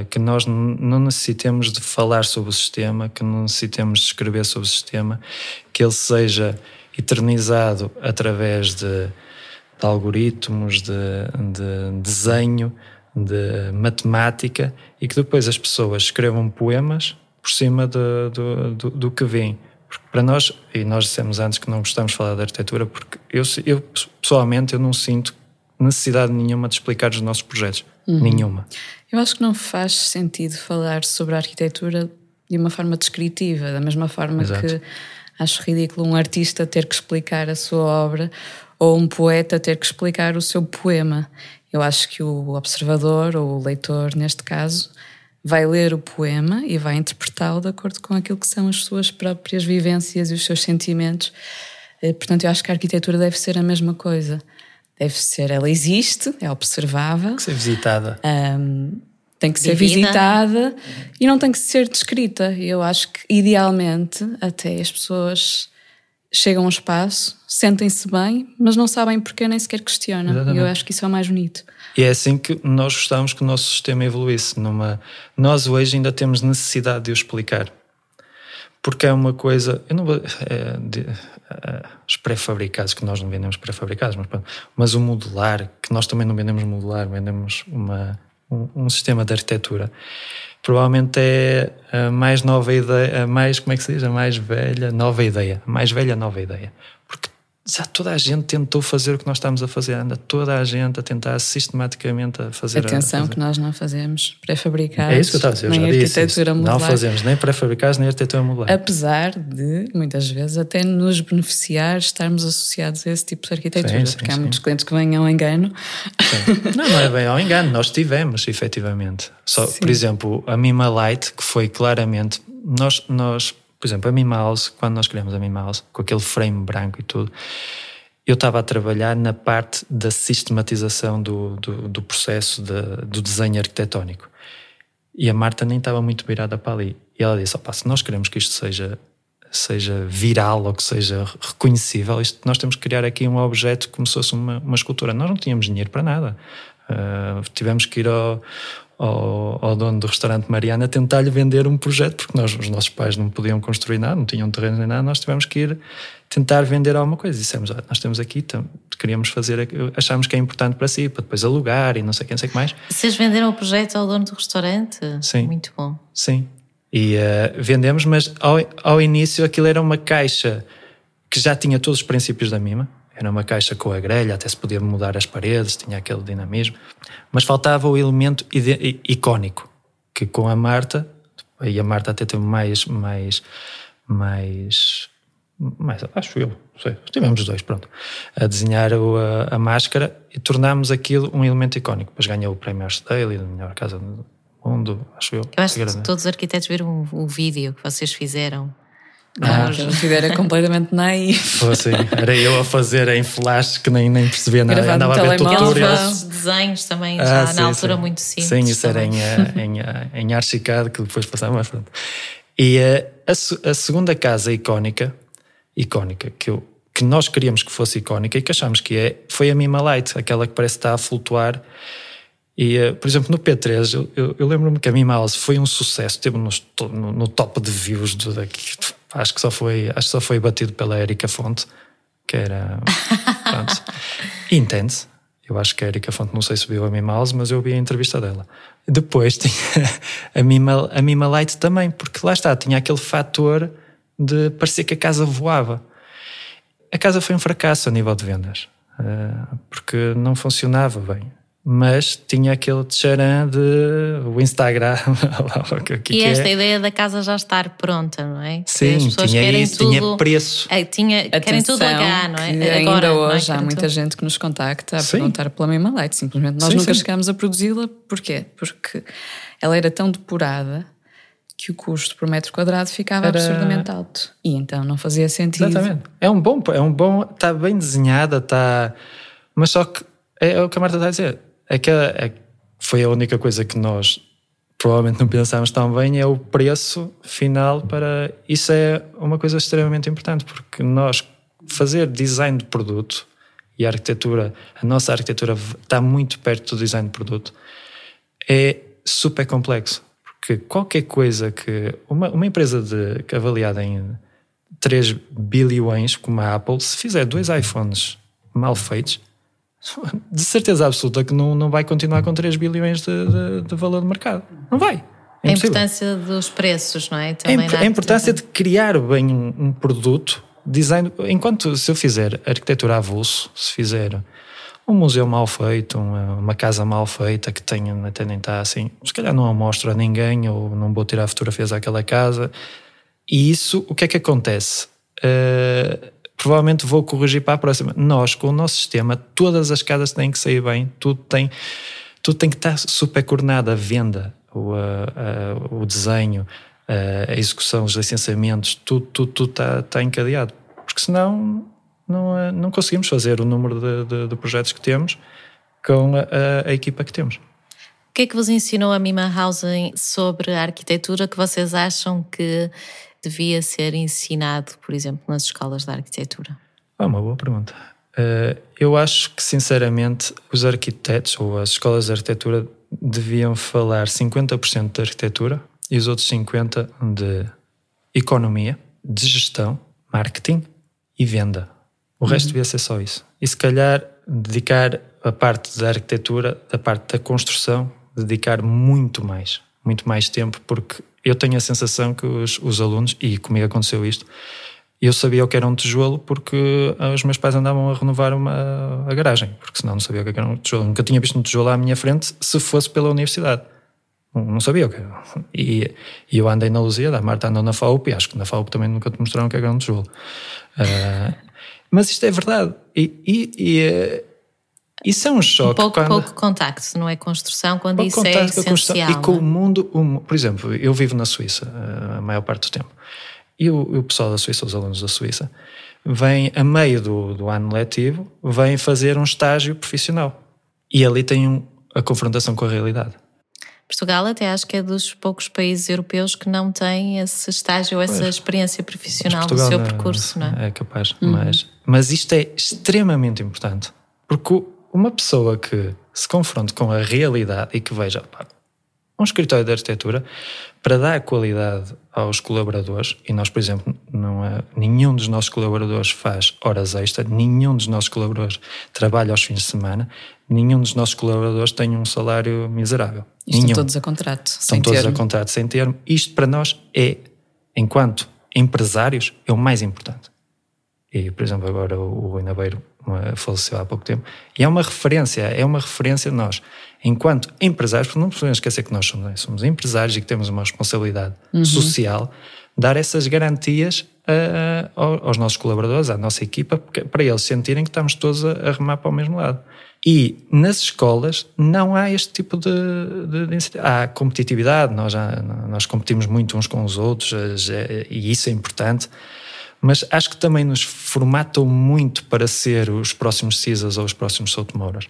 que nós não necessitemos de falar sobre o sistema, que não necessitemos de escrever sobre o sistema, que ele seja eternizado através de de algoritmos, de, de desenho, de matemática e que depois as pessoas escrevam poemas por cima do, do, do, do que vêm. Porque para nós, e nós dissemos antes que não gostamos de falar de arquitetura, porque eu, eu pessoalmente eu não sinto necessidade nenhuma de explicar os nossos projetos. Uhum. Nenhuma. Eu acho que não faz sentido falar sobre a arquitetura de uma forma descritiva, da mesma forma Exato. que acho ridículo um artista ter que explicar a sua obra ou um poeta ter que explicar o seu poema. Eu acho que o observador, ou o leitor neste caso, vai ler o poema e vai interpretá-lo de acordo com aquilo que são as suas próprias vivências e os seus sentimentos. Eh, portanto, eu acho que a arquitetura deve ser a mesma coisa. Deve ser, ela existe, é observável. Tem que ser visitada. Um, tem que ser Divina. visitada e não tem que ser descrita. Eu acho que, idealmente, até as pessoas chegam ao espaço, sentem-se bem, mas não sabem porquê, nem sequer questionam. E eu acho que isso é o mais bonito. E é assim que nós gostamos que o nosso sistema evoluísse. Numa... Nós hoje ainda temos necessidade de o explicar. Porque é uma coisa. Eu não vou. É, de, é, os pré-fabricados, que nós não vendemos pré-fabricados, mas, mas o modular, que nós também não vendemos modular, vendemos uma, um, um sistema de arquitetura provavelmente é a mais nova ideia, a mais, como é que se diz? A mais velha, nova ideia. A mais velha, nova ideia. Já toda a gente tentou fazer o que nós estamos a fazer, anda toda a gente a tentar sistematicamente a fazer. Atenção a fazer. que nós não fazemos pré-fabricados. É isso que eu estava a dizer, nem já disse. Não fazemos nem pré-fabricados nem arquitetura modular. Apesar de, muitas vezes, até nos beneficiar estarmos associados a esse tipo de arquitetura, sim, sim, porque há sim. muitos clientes que vêm ao engano. Não, não é bem ao engano, nós tivemos, efetivamente. Só, por exemplo, a Mima Light, que foi claramente. Nós, nós por exemplo, a Mi Mouse, quando nós criamos a Mi Mouse, com aquele frame branco e tudo, eu estava a trabalhar na parte da sistematização do, do, do processo de, do desenho arquitetónico. E a Marta nem estava muito virada para ali. E ela disse: se nós queremos que isto seja, seja viral ou que seja reconhecível, isto, nós temos que criar aqui um objeto como se fosse uma, uma escultura. Nós não tínhamos dinheiro para nada. Uh, tivemos que ir ao, ao, ao, dono do restaurante Mariana tentar-lhe vender um projeto, porque nós, os nossos pais não podiam construir nada, não tinham terreno nem nada, nós tivemos que ir tentar vender alguma coisa. Dissemos, ah, nós temos aqui, queríamos fazer, achámos que é importante para si, para depois alugar e não sei quem, sei o que mais. Vocês venderam o projeto ao dono do restaurante? Sim. Muito bom. Sim. E uh, vendemos, mas ao, ao início aquilo era uma caixa que já tinha todos os princípios da Mima, era uma caixa com a grelha, até se podia mudar as paredes, tinha aquele dinamismo. Mas faltava o elemento icónico, que com a Marta, e a Marta até teve mais, mais, mais, mais acho eu, sei, tivemos os dois, pronto, a desenhar o, a, a, máscara e tornámos aquilo um elemento icónico. Depois ganhou o prémio Arcedale, da melhor casa do mundo, acho eu. Eu acho que todos os arquitetos viram o, o vídeo que vocês fizeram ah, Nós... era completamente naif. Assim, era eu a fazer em flash que nem, nem percebia nada. Gravando Andava a ver tutorials. desenhos também, ah, já sim, na altura sim. muito simples. Sim, isso era em, eh, em, eh, em Archicad, que depois passava mais pronto. E eh, a, a segunda casa icónica, icónica, que, eu, que nós queríamos que fosse icónica e que achámos que é, foi a Mima Light, aquela que parece estar a flutuar. E, por exemplo, no P3, eu, eu, eu lembro-me que a Mima House foi um sucesso, teve no, no, no top de views do, daqui, Acho que só foi, acho que só foi batido pela Érica Fonte, que era Pronto. E entende-se. Eu acho que a Erika Fonte, não sei se viu a Mimouse, mas eu vi a entrevista dela. Depois tinha a Mima, a Mima Light também, porque lá está, tinha aquele fator de parecer que a casa voava. A casa foi um fracasso a nível de vendas, eh, porque não funcionava bem mas tinha aquele tcharam de o Instagram. o que e esta é. ideia da casa já estar pronta, não é? Sim, as pessoas tinha querem isso, tudo, tinha preço. É, tinha, Atenção, querem tudo lá, não é? Agora, ainda hoje é? há muita gente que nos contacta a sim. perguntar pela mesma leite. Simplesmente nós sim, nunca sim. chegámos a produzi-la. Porquê? Porque ela era tão depurada que o custo por metro quadrado ficava era... absurdamente alto. E então não fazia sentido. Exatamente. É um bom, é um bom, está bem desenhada, está. Mas só que é, é o que a Marta está a dizer Aquela é, foi a única coisa que nós provavelmente não pensámos tão bem, é o preço final para. Isso é uma coisa extremamente importante, porque nós fazer design de produto e a arquitetura, a nossa arquitetura está muito perto do design de produto, é super complexo. Porque qualquer coisa que. Uma, uma empresa de, avaliada em 3 bilhões, como a Apple, se fizer dois iPhones mal feitos, de certeza absoluta que não, não vai continuar com 3 bilhões de, de, de valor de mercado. Não vai. É a importância dos preços, não é? Também a, a importância de criar bem um, um, produto, design. Enquanto se eu fizer arquitetura avulso, se fizer um museu mal feito, uma, uma casa mal feita que tenha até nem está assim, se calhar não a mostro a ninguém ou não vou tirar fotografias àquela casa. E isso, o que é que acontece? Uh, provavelmente vou corrigir para a próxima. Nós, com o nosso sistema, todas as casas têm que sair bem, tudo tem, tudo tem que estar super coordenado, a venda, o, a, a, o desenho, a, execução, os licenciamentos, tudo, tudo, tudo está, está encadeado. Porque senão não, não conseguimos fazer o número de, de, de projetos que temos com a, a, equipa que temos. O que é que vos ensinou a Mima Housing sobre a arquitetura que vocês acham que devia ser ensinado, por exemplo, nas escolas de arquitetura? É uma boa pergunta. Uh, eu acho que, sinceramente, os arquitetos ou as escolas de arquitetura deviam falar 50% de arquitetura e os outros 50% de economia, de gestão, marketing e venda. O resto uhum. devia ser só isso. E se calhar dedicar a parte da arquitetura, da parte da construção, dedicar muito mais, muito mais tempo, porque eu tenho a sensação que os, os alunos, e comigo aconteceu isto, eu sabia o que era um tijolo porque ah, os meus pais andavam a renovar uma, a garagem, porque senão não sabia o que era um tijolo. Nunca tinha visto um tijolo à minha frente se fosse pela universidade. Não sabia o que era. E, e eu andei na Luzia, a Marta andou na FAUP, e acho que na FAUP também nunca te mostraram o que era um tijolo. Uh, mas isto é verdade. E, e, e isso é um choque. Pouco, quando... pouco contacto, não é construção, quando pouco isso é essencial. E com o mundo, o, por exemplo, eu vivo na Suíça eh, a maior parte do tempo. E o, o pessoal da Suíça, os alunos da Suíça, vêm, a meio do, do ano letivo, vêm fazer um estágio profissional. E ali tem um, a confrontação com a realidade. Portugal até acho que é dos poucos países europeus que não tem esse estágio, essa pois, experiência profissional do seu percurso, não é? É capaz, uhum. mas, mas isto é extremamente importante, porque uma pessoa que se confronte com a realidade e que veja pá, um escritório de arquitetura para dar qualidade aos colaboradores, e nós, por exemplo, não é, nenhum dos nossos colaboradores faz horas extra, nenhum dos nossos colaboradores trabalha aos fins de semana, nenhum dos nossos colaboradores tem um salário miserável. Estão todos a contrato. Estão todos termo. a contrato sem termo. Isto para nós é, enquanto empresários, é o mais importante. E, por exemplo, agora o Rui Nabeiro faleceu há pouco tempo, e é uma referência, é uma referência de nós, enquanto empresários, porque não podemos esquecer que nós somos, né, somos empresários e que temos uma responsabilidade uhum. social, dar essas garantias uh, aos nossos colaboradores, à nossa equipa, para eles sentirem que estamos todos a, a, remar para o mesmo lado. E nas escolas não há este tipo de, de, de há competitividade, nós, nós competimos muito uns com os outros e isso é importante, mas acho que também nos formatam muito para ser os próximos CISAs ou os próximos Soutomoras.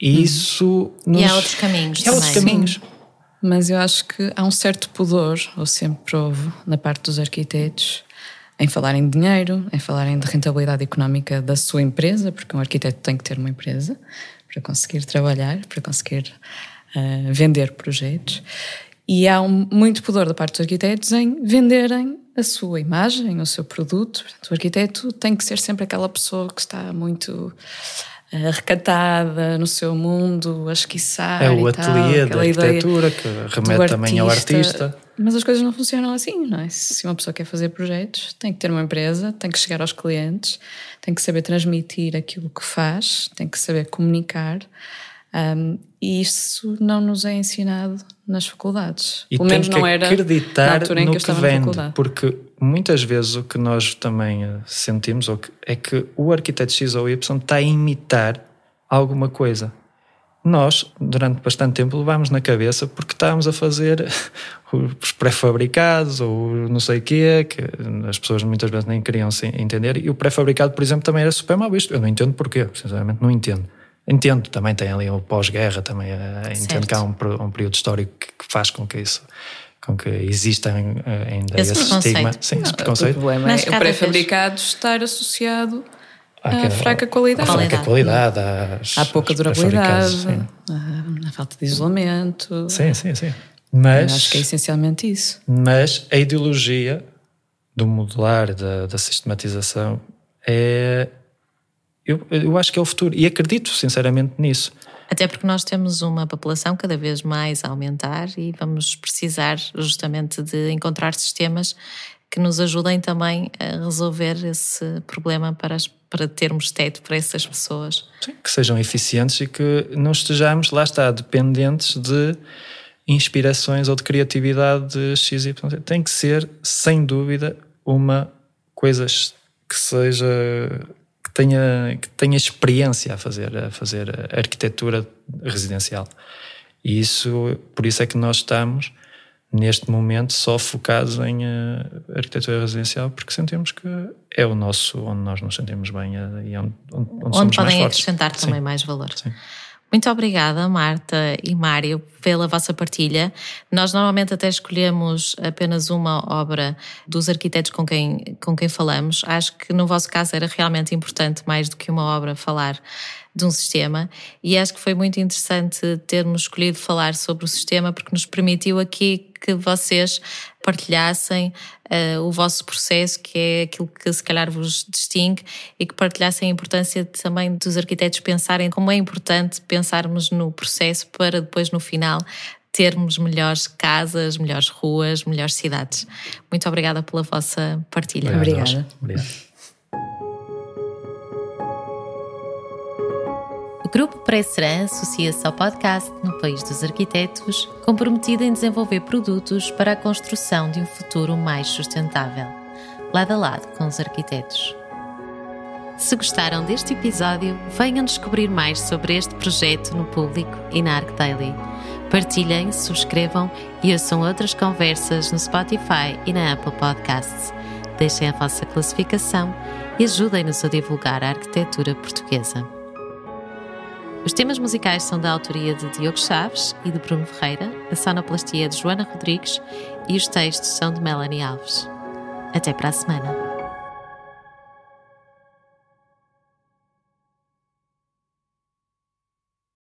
E uhum. isso. Nos... E há outros caminhos. Há outros caminhos. Mas eu acho que há um certo pudor, ou sempre houve, na parte dos arquitetos, em falar em dinheiro, em falarem de rentabilidade económica da sua empresa, porque um arquiteto tem que ter uma empresa para conseguir trabalhar, para conseguir uh, vender projetos. E há um, muito pudor da parte dos arquitetos em venderem a sua imagem, o seu produto. Portanto, o arquiteto tem que ser sempre aquela pessoa que está muito eh, recatada no seu mundo, a esquiçar. É o ateliê da arquitetura que remete também ao artista. Mas as coisas não funcionam assim, não é? Se uma pessoa quer fazer projetos, tem que ter uma empresa, tem que chegar aos clientes, tem que saber transmitir aquilo que faz, tem que saber comunicar. Um, e isso não nos é ensinado nas faculdades. E Pelo menos não era acreditar no que, que vende, porque muitas vezes o que nós também eh, sentimos é que o arquiteto X ou Y está a imitar alguma coisa. Nós, durante bastante tempo, levámos na cabeça porque estávamos a fazer os pré-fabricados ou não sei o quê, que as pessoas muitas vezes nem queriam entender. E o pré-fabricado, por exemplo, também era super mal visto. Eu não entendo porquê, sinceramente, não entendo. Entendo, também tem ali o pós-guerra, também uh, entendo que há um, um, período histórico que, faz com que isso com que exista ainda esse, esse estigma. Sim, esse preconceito. O problema é o pré-fabricado estar associado à fraca qualidade. À fraca qualidade, às, à pouca durabilidade, à falta de isolamento. Sim, sim, sim. Mas, acho que é essencialmente isso. Mas a ideologia do modular, da, da sistematização, é, eu, eu acho que é o futuro e acredito sinceramente nisso. Até porque nós temos uma população cada vez mais a aumentar e vamos precisar justamente de encontrar sistemas que nos ajudem também a resolver esse problema para, as, para termos teto para essas pessoas. Sim, que sejam eficientes e que não estejamos, lá está, dependentes de inspirações ou de criatividade de XY. Tem que ser, sem dúvida, uma coisa que seja tenha, que tenha experiência a fazer, a fazer arquitetura residencial. E isso, por isso é que nós estamos neste momento só focados em uh, arquitetura residencial porque sentimos que é o nosso onde nós nos sentimos bem uh, e onde, onde, onde, onde podem acrescentar também mais valor. Sim. Muito obrigada, Marta e Mário, pela vossa partilha. Nós normalmente até escolhemos apenas uma obra dos arquitetos com quem, com quem falamos. Acho que no vosso caso era realmente importante, mais do que uma obra, falar de um sistema e acho que foi muito interessante termos escolhido falar sobre o sistema porque nos permitiu aqui que vocês partilhassem uh, o vosso processo, que é aquilo que se calhar vos distingue, e que partilhassem a importância de, também dos arquitetos pensarem como é importante pensarmos no processo para depois no final termos melhores casas, melhores ruas, melhores cidades. Muito obrigada pela vossa partilha. Obrigada. Obrigado. Grupo Presseran associa-se ao podcast No País dos Arquitetos, comprometido em desenvolver produtos para a construção de um futuro mais sustentável, lado a lado com os arquitetos. Se gostaram deste episódio, venham descobrir mais sobre este projeto no público e na Arc Daily. Partilhem, subscrevam e ouçam outras conversas no Spotify e na Apple Podcasts. Deixem a vossa classificação e ajudem-nos a divulgar a arquitetura portuguesa. Os temas musicais são da autoria de Diogo Chaves e de Bruno Ferreira, a sonoplastia de Joana Rodrigues e os textos são de Melanie Alves. Até para a semana!